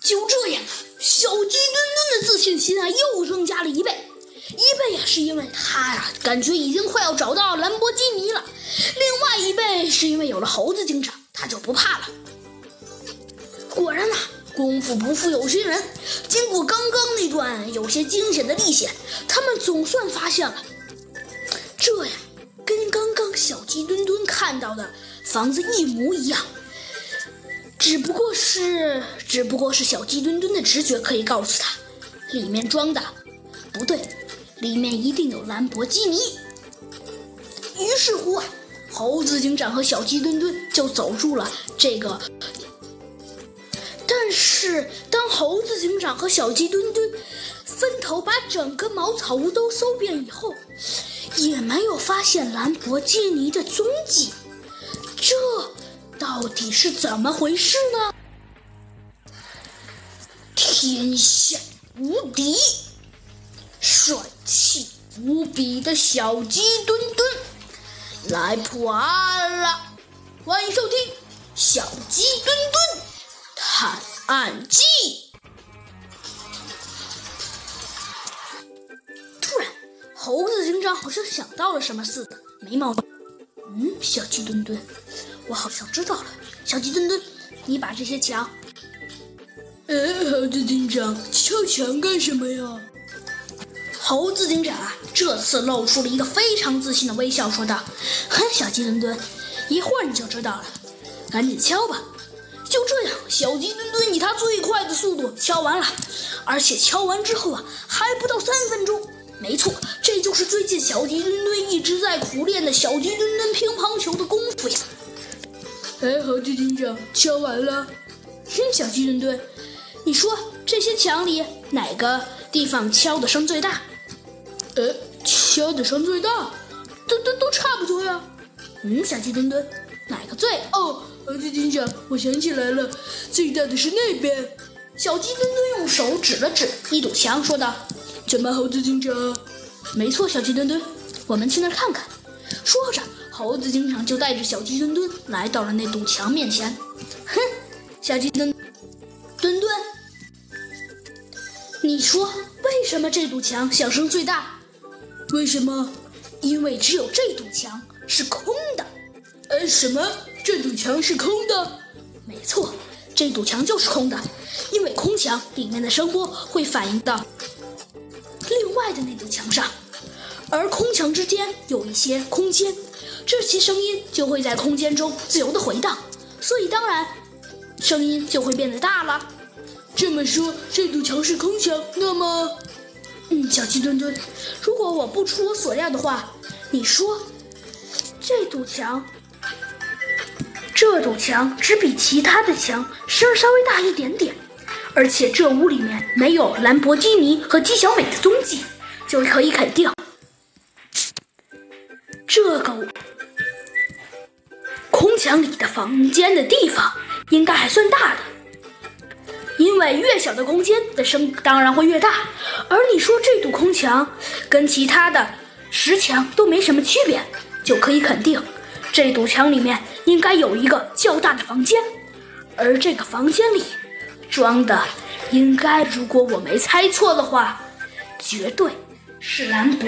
就这样，小鸡墩墩的自信心啊又增加了一倍。一倍呀，是因为他呀感觉已经快要找到兰博基尼了；另外一倍是因为有了猴子警长，他就不怕了。果然呐，功夫不负有心人，经过刚刚那段有些惊险的历险，他们总算发现了，这呀跟刚刚小鸡墩墩看到的房子一模一样。只不过是，只不过是小鸡墩墩的直觉可以告诉他，里面装的不对，里面一定有兰博基尼。于是乎啊，猴子警长和小鸡墩墩就走入了这个。但是，当猴子警长和小鸡墩墩分头把整个茅草屋都搜遍以后，也没有发现兰博基尼的踪迹。到底是怎么回事呢？天下无敌、帅气无比的小鸡墩墩来破案了！欢迎收听《小鸡墩墩探案记》。突然，猴子警长好像想到了什么似的，眉毛……嗯，小鸡墩墩。我好像知道了，小鸡墩墩，你把这些墙……哎，猴子警长，敲墙干什么呀？猴子警长啊，这次露出了一个非常自信的微笑，说道：“哼，小鸡墩墩，一会儿你就知道了，赶紧敲吧。”就这样，小鸡墩墩以他最快的速度敲完了，而且敲完之后啊，还不到三分钟。没错，这就是最近小鸡墩墩一直在苦练的小鸡墩墩乒乓球的功。哎，猴子警长，敲完了。哼，小鸡墩墩，你说这些墙里哪个地方敲的声最大？呃，敲的声最大，都都都差不多呀。嗯，小鸡墩墩，哪个最？哦，猴子警长，我想起来了，最大的是那边。小鸡墩墩用手指了指一堵墙，说道：“怎么，猴子警长？没错，小鸡墩墩，我们去那儿看看。”说着。猴子警长就带着小鸡墩墩来到了那堵墙面前。哼，小鸡墩墩墩，你说为什么这堵墙响声最大？为什么？因为只有这堵墙是空的。呃，什么？这堵墙是空的？没错，这堵墙就是空的，因为空墙里面的声波会反映到另外的那堵墙上，而空墙之间有一些空间。这些声音就会在空间中自由的回荡，所以当然，声音就会变得大了。这么说，这堵墙是空墙，那么，嗯，小鸡墩墩，如果我不出我所料的话，你说，这堵墙，这堵墙只比其他的墙声稍微大一点点，而且这屋里面没有兰博基尼和姬小美的踪迹，就可以肯定，这个。空墙里的房间的地方应该还算大的，因为越小的空间的声当然会越大。而你说这堵空墙跟其他的石墙都没什么区别，就可以肯定这堵墙里面应该有一个较大的房间，而这个房间里装的应该，如果我没猜错的话，绝对是兰博。